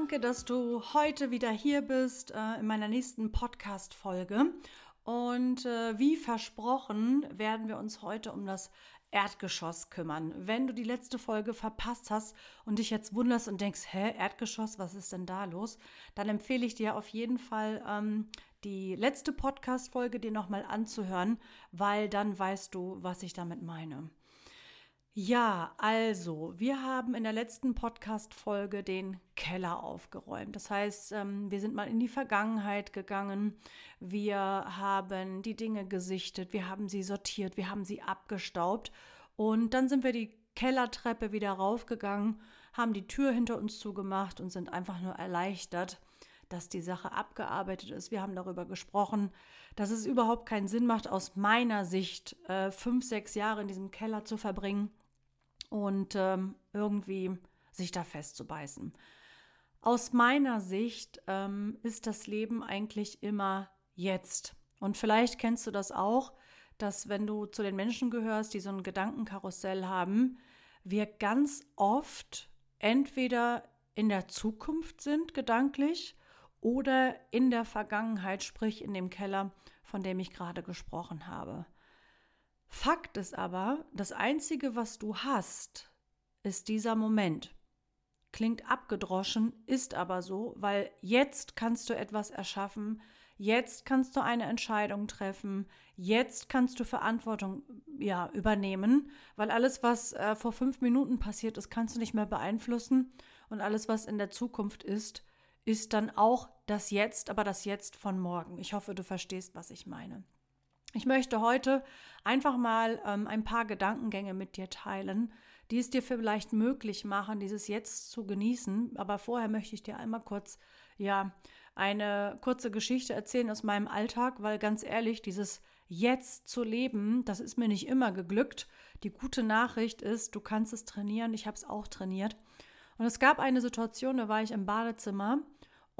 Danke, dass du heute wieder hier bist äh, in meiner nächsten Podcast-Folge. Und äh, wie versprochen werden wir uns heute um das Erdgeschoss kümmern. Wenn du die letzte Folge verpasst hast und dich jetzt wunderst und denkst, hä, Erdgeschoss, was ist denn da los? Dann empfehle ich dir auf jeden Fall ähm, die letzte Podcast-Folge dir nochmal anzuhören, weil dann weißt du, was ich damit meine. Ja, also, wir haben in der letzten Podcast-Folge den Keller aufgeräumt. Das heißt, ähm, wir sind mal in die Vergangenheit gegangen. Wir haben die Dinge gesichtet, wir haben sie sortiert, wir haben sie abgestaubt. Und dann sind wir die Kellertreppe wieder raufgegangen, haben die Tür hinter uns zugemacht und sind einfach nur erleichtert, dass die Sache abgearbeitet ist. Wir haben darüber gesprochen, dass es überhaupt keinen Sinn macht, aus meiner Sicht äh, fünf, sechs Jahre in diesem Keller zu verbringen und ähm, irgendwie sich da festzubeißen. Aus meiner Sicht ähm, ist das Leben eigentlich immer jetzt. Und vielleicht kennst du das auch, dass wenn du zu den Menschen gehörst, die so ein Gedankenkarussell haben, wir ganz oft entweder in der Zukunft sind gedanklich oder in der Vergangenheit, sprich in dem Keller, von dem ich gerade gesprochen habe. Fakt ist aber, das Einzige, was du hast, ist dieser Moment. Klingt abgedroschen, ist aber so, weil jetzt kannst du etwas erschaffen, jetzt kannst du eine Entscheidung treffen, jetzt kannst du Verantwortung ja, übernehmen, weil alles, was äh, vor fünf Minuten passiert ist, kannst du nicht mehr beeinflussen und alles, was in der Zukunft ist, ist dann auch das Jetzt, aber das Jetzt von morgen. Ich hoffe, du verstehst, was ich meine. Ich möchte heute einfach mal ähm, ein paar Gedankengänge mit dir teilen, die es dir vielleicht möglich machen, dieses Jetzt zu genießen. Aber vorher möchte ich dir einmal kurz, ja, eine kurze Geschichte erzählen aus meinem Alltag, weil ganz ehrlich, dieses Jetzt zu leben, das ist mir nicht immer geglückt. Die gute Nachricht ist, du kannst es trainieren. Ich habe es auch trainiert. Und es gab eine Situation, da war ich im Badezimmer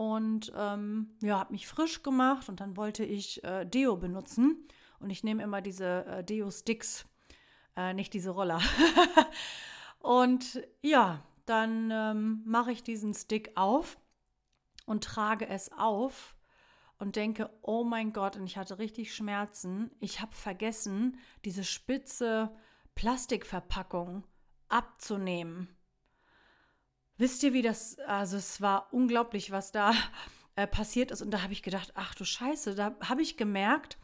und ähm, ja, habe mich frisch gemacht und dann wollte ich äh, Deo benutzen. Und ich nehme immer diese äh, Deo-Sticks, äh, nicht diese Roller. und ja, dann ähm, mache ich diesen Stick auf und trage es auf und denke, oh mein Gott, und ich hatte richtig Schmerzen. Ich habe vergessen, diese spitze Plastikverpackung abzunehmen. Wisst ihr, wie das, also es war unglaublich, was da äh, passiert ist. Und da habe ich gedacht, ach du Scheiße, da habe ich gemerkt,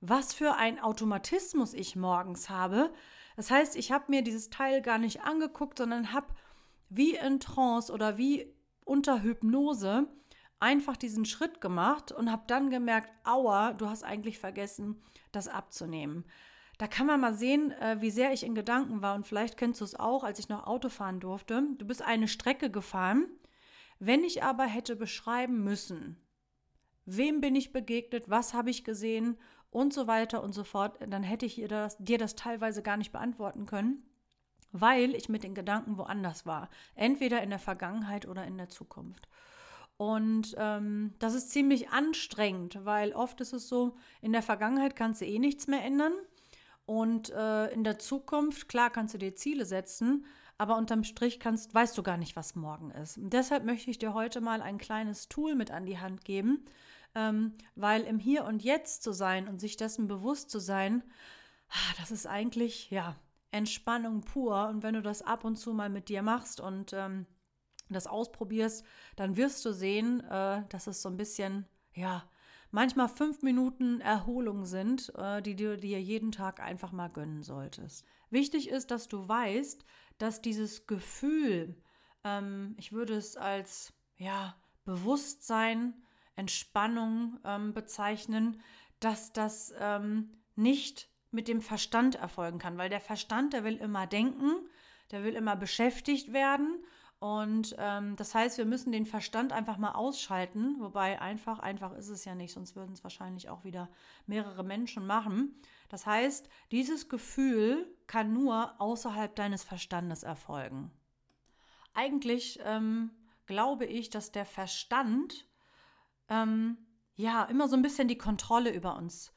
was für ein Automatismus ich morgens habe. Das heißt, ich habe mir dieses Teil gar nicht angeguckt, sondern habe wie in Trance oder wie unter Hypnose einfach diesen Schritt gemacht und habe dann gemerkt, aua, du hast eigentlich vergessen, das abzunehmen. Da kann man mal sehen, äh, wie sehr ich in Gedanken war und vielleicht kennst du es auch, als ich noch Auto fahren durfte. Du bist eine Strecke gefahren. Wenn ich aber hätte beschreiben müssen, wem bin ich begegnet, was habe ich gesehen und so weiter und so fort, dann hätte ich dir das, dir das teilweise gar nicht beantworten können, weil ich mit den Gedanken woanders war. Entweder in der Vergangenheit oder in der Zukunft. Und ähm, das ist ziemlich anstrengend, weil oft ist es so, in der Vergangenheit kannst du eh nichts mehr ändern. Und äh, in der Zukunft, klar, kannst du dir Ziele setzen, aber unterm Strich kannst, weißt du gar nicht, was morgen ist. Und deshalb möchte ich dir heute mal ein kleines Tool mit an die Hand geben, ähm, weil im Hier und Jetzt zu sein und sich dessen bewusst zu sein, ah, das ist eigentlich, ja, Entspannung pur. Und wenn du das ab und zu mal mit dir machst und ähm, das ausprobierst, dann wirst du sehen, äh, dass es so ein bisschen, ja, manchmal fünf Minuten Erholung sind, äh, die du dir jeden Tag einfach mal gönnen solltest. Wichtig ist, dass du weißt, dass dieses Gefühl, ähm, ich würde es als ja, Bewusstsein, Entspannung ähm, bezeichnen, dass das ähm, nicht mit dem Verstand erfolgen kann, weil der Verstand, der will immer denken, der will immer beschäftigt werden und ähm, das heißt, wir müssen den Verstand einfach mal ausschalten, wobei einfach, einfach ist es ja nicht, sonst würden es wahrscheinlich auch wieder mehrere Menschen machen. Das heißt, dieses Gefühl kann nur außerhalb deines Verstandes erfolgen. Eigentlich ähm, glaube ich, dass der Verstand ähm, ja immer so ein bisschen die Kontrolle über uns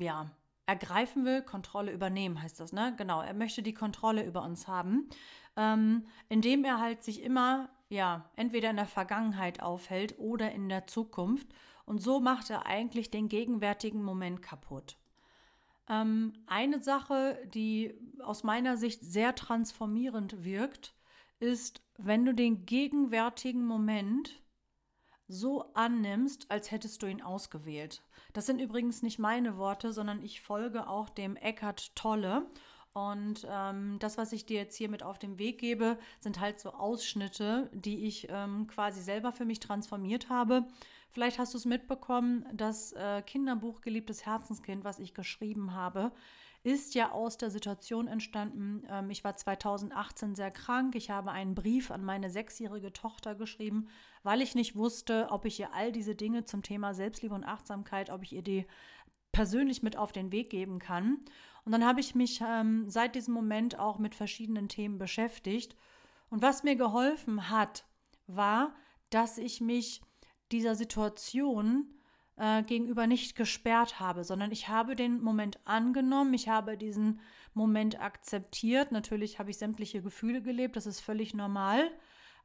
ja, ergreifen will, Kontrolle übernehmen heißt das, ne? Genau, er möchte die Kontrolle über uns haben, ähm, indem er halt sich immer, ja, entweder in der Vergangenheit aufhält oder in der Zukunft. Und so macht er eigentlich den gegenwärtigen Moment kaputt. Ähm, eine Sache, die aus meiner Sicht sehr transformierend wirkt, ist, wenn du den gegenwärtigen Moment so annimmst, als hättest du ihn ausgewählt. Das sind übrigens nicht meine Worte, sondern ich folge auch dem Eckhart Tolle. Und ähm, das, was ich dir jetzt hier mit auf den Weg gebe, sind halt so Ausschnitte, die ich ähm, quasi selber für mich transformiert habe. Vielleicht hast du es mitbekommen, das äh, Kinderbuch Geliebtes Herzenskind, was ich geschrieben habe, ist ja aus der Situation entstanden. Ähm, ich war 2018 sehr krank. Ich habe einen Brief an meine sechsjährige Tochter geschrieben, weil ich nicht wusste, ob ich ihr all diese Dinge zum Thema Selbstliebe und Achtsamkeit, ob ich ihr die persönlich mit auf den Weg geben kann. Und dann habe ich mich ähm, seit diesem Moment auch mit verschiedenen Themen beschäftigt. Und was mir geholfen hat, war, dass ich mich dieser Situation äh, gegenüber nicht gesperrt habe, sondern ich habe den Moment angenommen, ich habe diesen Moment akzeptiert. Natürlich habe ich sämtliche Gefühle gelebt, das ist völlig normal.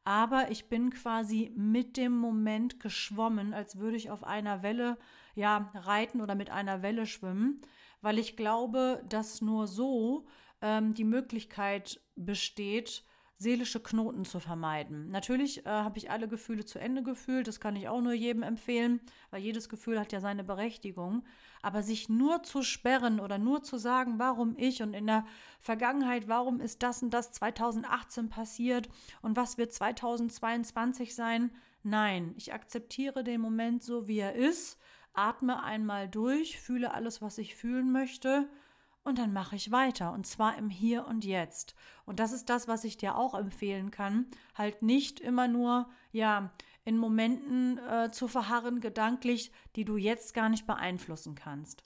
Aber ich bin quasi mit dem Moment geschwommen, als würde ich auf einer Welle ja reiten oder mit einer Welle schwimmen, weil ich glaube, dass nur so ähm, die Möglichkeit besteht, seelische Knoten zu vermeiden. Natürlich äh, habe ich alle Gefühle zu Ende gefühlt, das kann ich auch nur jedem empfehlen, weil jedes Gefühl hat ja seine Berechtigung. Aber sich nur zu sperren oder nur zu sagen, warum ich und in der Vergangenheit, warum ist das und das 2018 passiert und was wird 2022 sein? Nein, ich akzeptiere den Moment so, wie er ist, atme einmal durch, fühle alles, was ich fühlen möchte und dann mache ich weiter und zwar im Hier und Jetzt. Und das ist das, was ich dir auch empfehlen kann, halt nicht immer nur ja in Momenten äh, zu verharren gedanklich, die du jetzt gar nicht beeinflussen kannst.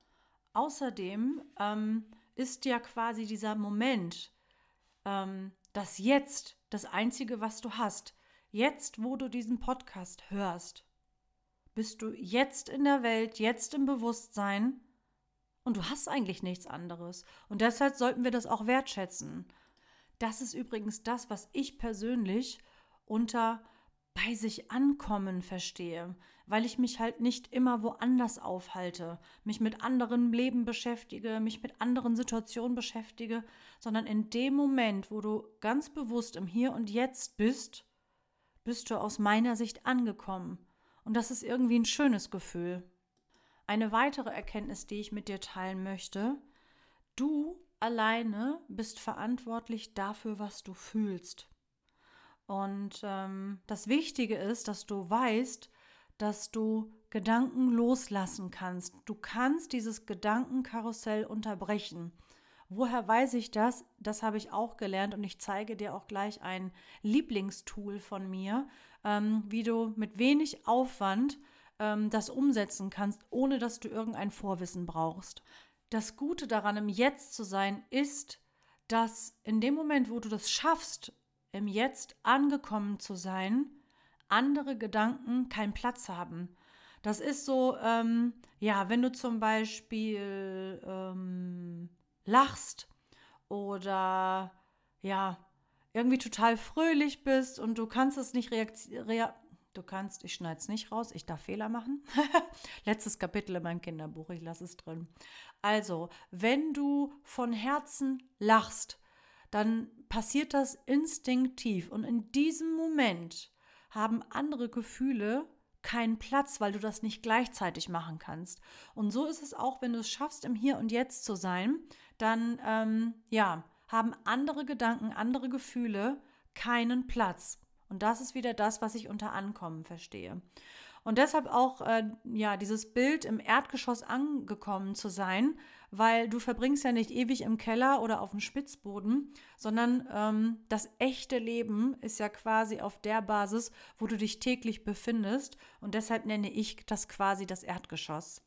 Außerdem ähm, ist ja quasi dieser Moment, ähm, das Jetzt, das Einzige, was du hast. Jetzt, wo du diesen Podcast hörst, bist du jetzt in der Welt, jetzt im Bewusstsein und du hast eigentlich nichts anderes. Und deshalb sollten wir das auch wertschätzen. Das ist übrigens das, was ich persönlich unter bei sich ankommen verstehe, weil ich mich halt nicht immer woanders aufhalte, mich mit anderen Leben beschäftige, mich mit anderen Situationen beschäftige, sondern in dem Moment, wo du ganz bewusst im Hier und Jetzt bist, bist du aus meiner Sicht angekommen. Und das ist irgendwie ein schönes Gefühl. Eine weitere Erkenntnis, die ich mit dir teilen möchte, du alleine bist verantwortlich dafür, was du fühlst. Und ähm, das Wichtige ist, dass du weißt, dass du Gedanken loslassen kannst. Du kannst dieses Gedankenkarussell unterbrechen. Woher weiß ich das? Das habe ich auch gelernt und ich zeige dir auch gleich ein Lieblingstool von mir, ähm, wie du mit wenig Aufwand ähm, das umsetzen kannst, ohne dass du irgendein Vorwissen brauchst. Das Gute daran, im Jetzt zu sein, ist, dass in dem Moment, wo du das schaffst, im Jetzt angekommen zu sein, andere Gedanken keinen Platz haben. Das ist so, ähm, ja, wenn du zum Beispiel ähm, lachst oder ja, irgendwie total fröhlich bist und du kannst es nicht reagieren. Du kannst, ich schneide es nicht raus, ich darf Fehler machen. Letztes Kapitel in meinem Kinderbuch, ich lasse es drin. Also, wenn du von Herzen lachst, dann passiert das instinktiv und in diesem Moment haben andere Gefühle keinen Platz, weil du das nicht gleichzeitig machen kannst. Und so ist es auch, wenn du es schaffst, im Hier und Jetzt zu sein, dann ähm, ja, haben andere Gedanken, andere Gefühle keinen Platz. Und das ist wieder das, was ich unter Ankommen verstehe. Und deshalb auch äh, ja dieses Bild im Erdgeschoss angekommen zu sein, weil du verbringst ja nicht ewig im Keller oder auf dem Spitzboden, sondern ähm, das echte Leben ist ja quasi auf der Basis, wo du dich täglich befindest. Und deshalb nenne ich das quasi das Erdgeschoss.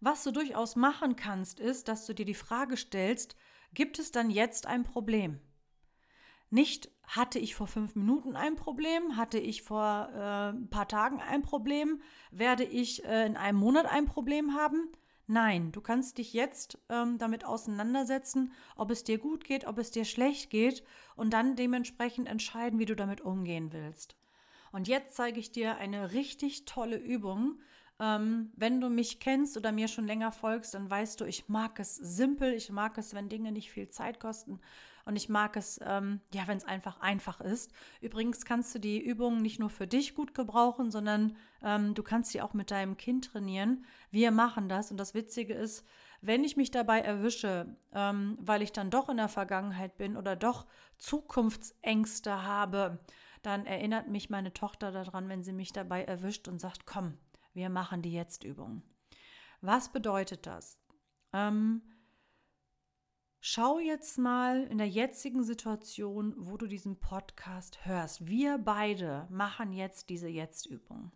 Was du durchaus machen kannst, ist, dass du dir die Frage stellst, gibt es dann jetzt ein Problem? Nicht hatte ich vor fünf Minuten ein Problem, hatte ich vor äh, ein paar Tagen ein Problem, werde ich äh, in einem Monat ein Problem haben, Nein, du kannst dich jetzt ähm, damit auseinandersetzen, ob es dir gut geht, ob es dir schlecht geht und dann dementsprechend entscheiden, wie du damit umgehen willst. Und jetzt zeige ich dir eine richtig tolle Übung. Ähm, wenn du mich kennst oder mir schon länger folgst, dann weißt du, ich mag es simpel, ich mag es, wenn Dinge nicht viel Zeit kosten und ich mag es, ähm, ja, wenn es einfach einfach ist. Übrigens kannst du die Übungen nicht nur für dich gut gebrauchen, sondern ähm, du kannst sie auch mit deinem Kind trainieren. Wir machen das. Und das Witzige ist, wenn ich mich dabei erwische, ähm, weil ich dann doch in der Vergangenheit bin oder doch Zukunftsängste habe, dann erinnert mich meine Tochter daran, wenn sie mich dabei erwischt und sagt, komm, wir machen die Jetzt-Übung. Was bedeutet das? Ähm, Schau jetzt mal in der jetzigen Situation, wo du diesen Podcast hörst. Wir beide machen jetzt diese Jetzt-Übung.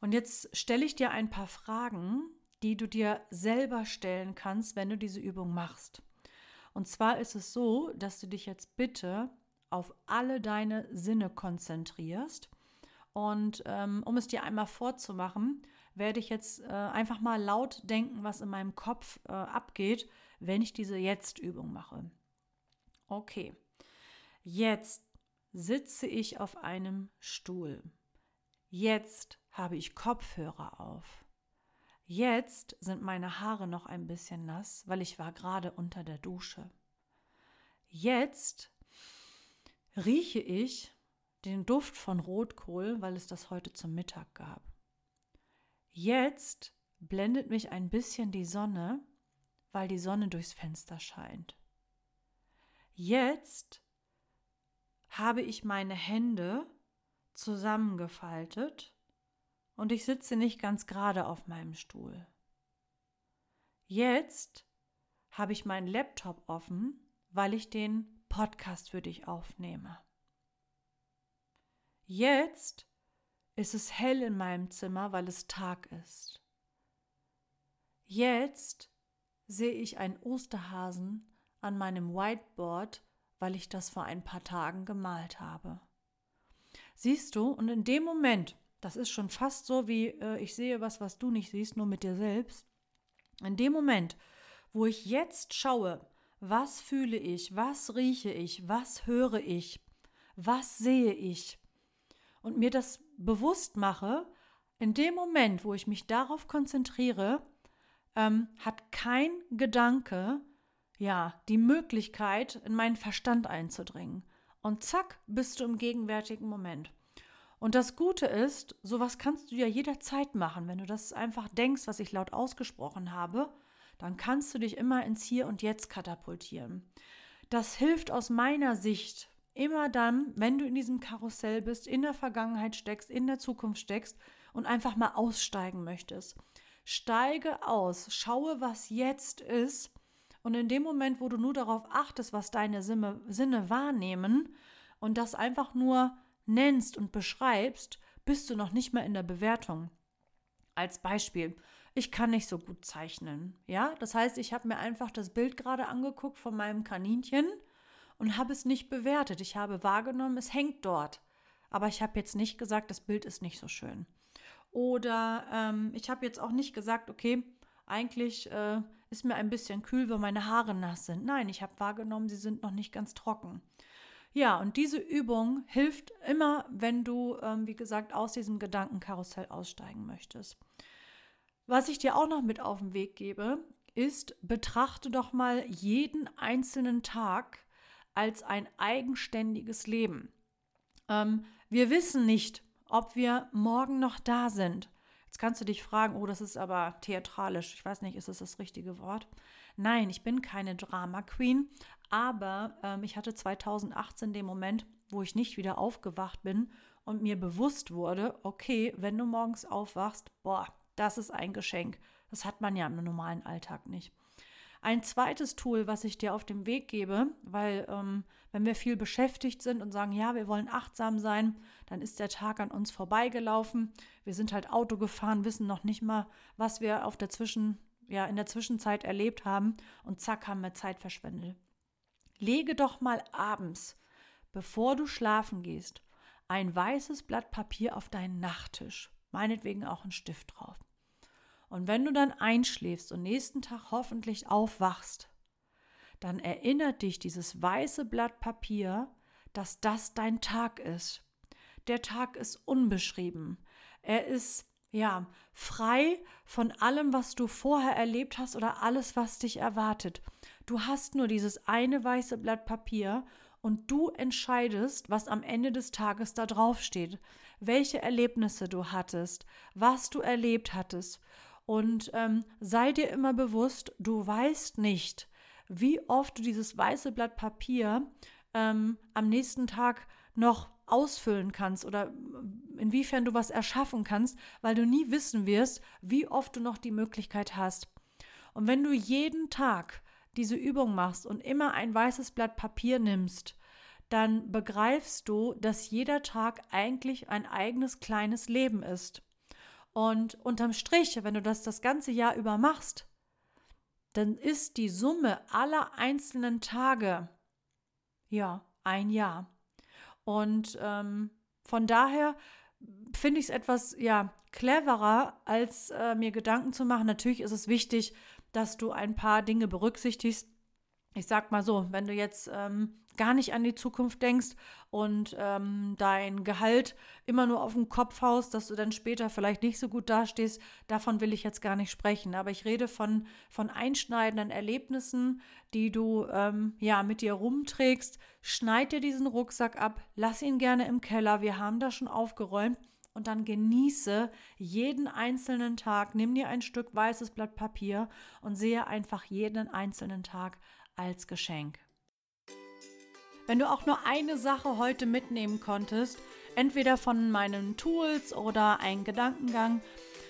Und jetzt stelle ich dir ein paar Fragen, die du dir selber stellen kannst, wenn du diese Übung machst. Und zwar ist es so, dass du dich jetzt bitte auf alle deine Sinne konzentrierst. Und ähm, um es dir einmal vorzumachen, werde ich jetzt äh, einfach mal laut denken, was in meinem Kopf äh, abgeht wenn ich diese Jetzt-Übung mache. Okay, jetzt sitze ich auf einem Stuhl. Jetzt habe ich Kopfhörer auf. Jetzt sind meine Haare noch ein bisschen nass, weil ich war gerade unter der Dusche. Jetzt rieche ich den Duft von Rotkohl, weil es das heute zum Mittag gab. Jetzt blendet mich ein bisschen die Sonne, weil die Sonne durchs Fenster scheint. Jetzt habe ich meine Hände zusammengefaltet und ich sitze nicht ganz gerade auf meinem Stuhl. Jetzt habe ich meinen Laptop offen, weil ich den Podcast für dich aufnehme. Jetzt ist es hell in meinem Zimmer, weil es Tag ist. Jetzt sehe ich einen Osterhasen an meinem Whiteboard, weil ich das vor ein paar Tagen gemalt habe. Siehst du, und in dem Moment, das ist schon fast so wie äh, ich sehe was, was du nicht siehst, nur mit dir selbst. In dem Moment, wo ich jetzt schaue, was fühle ich, was rieche ich, was höre ich, was sehe ich und mir das bewusst mache, in dem Moment, wo ich mich darauf konzentriere, ähm, hat kein Gedanke, ja, die Möglichkeit, in meinen Verstand einzudringen. Und zack, bist du im gegenwärtigen Moment. Und das Gute ist, sowas kannst du ja jederzeit machen. Wenn du das einfach denkst, was ich laut ausgesprochen habe, dann kannst du dich immer ins Hier und Jetzt katapultieren. Das hilft aus meiner Sicht immer dann, wenn du in diesem Karussell bist, in der Vergangenheit steckst, in der Zukunft steckst und einfach mal aussteigen möchtest. Steige aus, schaue, was jetzt ist. Und in dem Moment, wo du nur darauf achtest, was deine Sinne, Sinne wahrnehmen und das einfach nur nennst und beschreibst, bist du noch nicht mehr in der Bewertung. Als Beispiel, ich kann nicht so gut zeichnen. Ja, das heißt, ich habe mir einfach das Bild gerade angeguckt von meinem Kaninchen und habe es nicht bewertet. Ich habe wahrgenommen, es hängt dort. Aber ich habe jetzt nicht gesagt, das Bild ist nicht so schön. Oder ähm, ich habe jetzt auch nicht gesagt, okay, eigentlich äh, ist mir ein bisschen kühl, weil meine Haare nass sind. Nein, ich habe wahrgenommen, sie sind noch nicht ganz trocken. Ja, und diese Übung hilft immer, wenn du, ähm, wie gesagt, aus diesem Gedankenkarussell aussteigen möchtest. Was ich dir auch noch mit auf den Weg gebe, ist, betrachte doch mal jeden einzelnen Tag als ein eigenständiges Leben. Ähm, wir wissen nicht, ob wir morgen noch da sind. Jetzt kannst du dich fragen, oh, das ist aber theatralisch. Ich weiß nicht, ist das das richtige Wort? Nein, ich bin keine Drama Queen, aber ähm, ich hatte 2018 den Moment, wo ich nicht wieder aufgewacht bin und mir bewusst wurde, okay, wenn du morgens aufwachst, boah, das ist ein Geschenk. Das hat man ja im normalen Alltag nicht. Ein zweites Tool, was ich dir auf dem Weg gebe, weil ähm, wenn wir viel beschäftigt sind und sagen, ja, wir wollen achtsam sein, dann ist der Tag an uns vorbeigelaufen. Wir sind halt Auto gefahren, wissen noch nicht mal, was wir auf der Zwischen, ja, in der Zwischenzeit erlebt haben und zack haben wir Zeit verschwendet. Lege doch mal abends, bevor du schlafen gehst, ein weißes Blatt Papier auf deinen Nachttisch, meinetwegen auch ein Stift drauf. Und wenn du dann einschläfst und nächsten Tag hoffentlich aufwachst, dann erinnert dich dieses weiße Blatt Papier, dass das dein Tag ist. Der Tag ist unbeschrieben. Er ist ja frei von allem, was du vorher erlebt hast oder alles, was dich erwartet. Du hast nur dieses eine weiße Blatt Papier und du entscheidest, was am Ende des Tages da drauf steht, welche Erlebnisse du hattest, was du erlebt hattest. Und ähm, sei dir immer bewusst, du weißt nicht, wie oft du dieses weiße Blatt Papier ähm, am nächsten Tag noch ausfüllen kannst oder inwiefern du was erschaffen kannst, weil du nie wissen wirst, wie oft du noch die Möglichkeit hast. Und wenn du jeden Tag diese Übung machst und immer ein weißes Blatt Papier nimmst, dann begreifst du, dass jeder Tag eigentlich ein eigenes kleines Leben ist. Und unterm Strich, wenn du das das ganze Jahr über machst, dann ist die Summe aller einzelnen Tage ja ein Jahr. Und ähm, von daher finde ich es etwas ja cleverer, als äh, mir Gedanken zu machen. Natürlich ist es wichtig, dass du ein paar Dinge berücksichtigst. Ich sag mal so, wenn du jetzt ähm, gar nicht an die Zukunft denkst und ähm, dein Gehalt immer nur auf den Kopf haust, dass du dann später vielleicht nicht so gut dastehst, davon will ich jetzt gar nicht sprechen. Aber ich rede von, von einschneidenden Erlebnissen, die du ähm, ja mit dir rumträgst. Schneid dir diesen Rucksack ab, lass ihn gerne im Keller. Wir haben das schon aufgeräumt. Und dann genieße jeden einzelnen Tag. Nimm dir ein Stück weißes Blatt Papier und sehe einfach jeden einzelnen Tag als Geschenk. Wenn du auch nur eine Sache heute mitnehmen konntest, entweder von meinen Tools oder ein Gedankengang,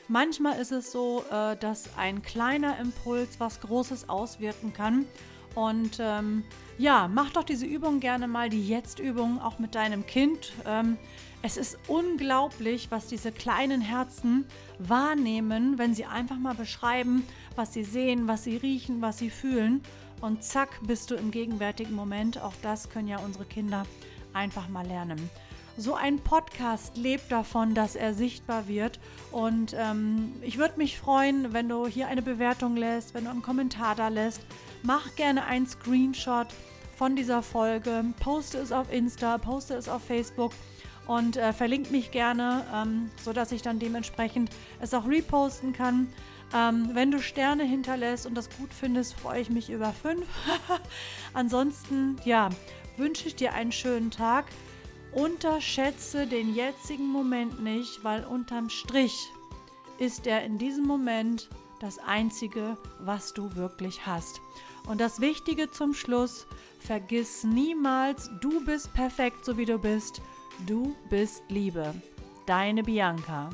manchmal ist es so, äh, dass ein kleiner Impuls was Großes auswirken kann. Und ähm, ja, mach doch diese Übung gerne mal, die Jetzt-Übung, auch mit deinem Kind. Ähm, es ist unglaublich, was diese kleinen Herzen wahrnehmen, wenn sie einfach mal beschreiben, was sie sehen, was sie riechen, was sie fühlen und zack bist du im gegenwärtigen Moment. Auch das können ja unsere Kinder einfach mal lernen. So ein Podcast lebt davon, dass er sichtbar wird. Und ähm, ich würde mich freuen, wenn du hier eine Bewertung lässt, wenn du einen Kommentar da lässt. Mach gerne einen Screenshot von dieser Folge, poste es auf Insta, poste es auf Facebook und äh, verlinke mich gerne, ähm, sodass ich dann dementsprechend es auch reposten kann. Ähm, wenn du Sterne hinterlässt und das gut findest, freue ich mich über fünf. Ansonsten, ja, wünsche ich dir einen schönen Tag. Unterschätze den jetzigen Moment nicht, weil unterm Strich ist er in diesem Moment das Einzige, was du wirklich hast. Und das Wichtige zum Schluss, vergiss niemals, du bist perfekt, so wie du bist. Du bist Liebe. Deine Bianca.